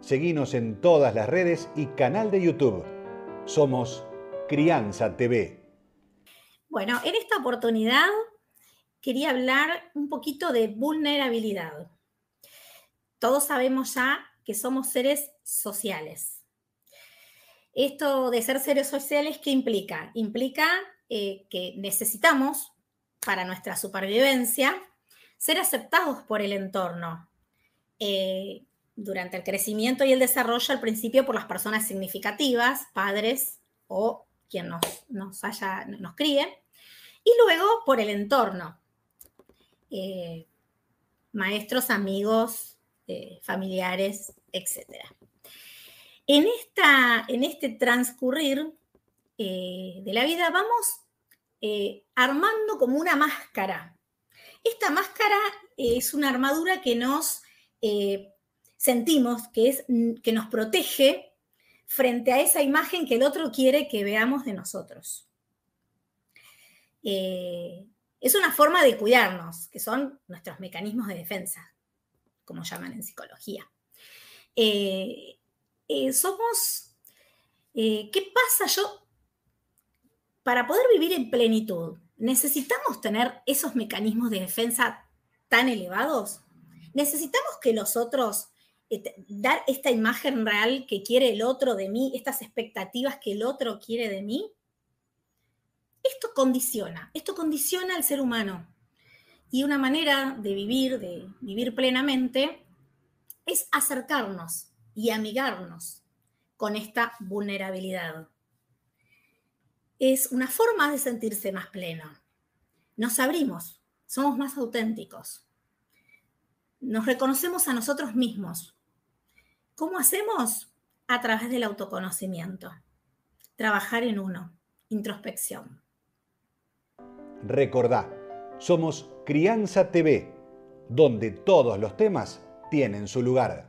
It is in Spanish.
Seguinos en todas las redes y canal de YouTube. Somos Crianza TV. Bueno, en esta oportunidad quería hablar un poquito de vulnerabilidad. Todos sabemos ya que somos seres sociales. Esto de ser seres sociales, ¿qué implica? Implica eh, que necesitamos, para nuestra supervivencia, ser aceptados por el entorno. Eh, durante el crecimiento y el desarrollo, al principio por las personas significativas, padres o quien nos, nos, haya, nos críe, y luego por el entorno, eh, maestros, amigos, eh, familiares, etc. En, esta, en este transcurrir eh, de la vida vamos armando como una máscara. Esta máscara es una armadura que nos sentimos que, es, que nos protege frente a esa imagen que el otro quiere que veamos de nosotros. Eh, es una forma de cuidarnos, que son nuestros mecanismos de defensa, como llaman en psicología. Eh, eh, somos, ¿qué pasa yo? Para poder vivir en plenitud, ¿necesitamos tener esos mecanismos de defensa tan elevados? ¿Necesitamos que los otros dar esta imagen real que quiere el otro de mí, estas expectativas que el otro quiere de mí, esto condiciona, esto condiciona al ser humano. Y una manera de vivir, de vivir plenamente, es acercarnos y amigarnos con esta vulnerabilidad. Es una forma de sentirse más pleno. Nos abrimos, somos más auténticos. Nos reconocemos a nosotros mismos ¿Cómo hacemos? A través del autoconocimiento. Trabajar en uno. Introspección. Recordá, somos Crianza TV, donde todos los temas tienen su lugar.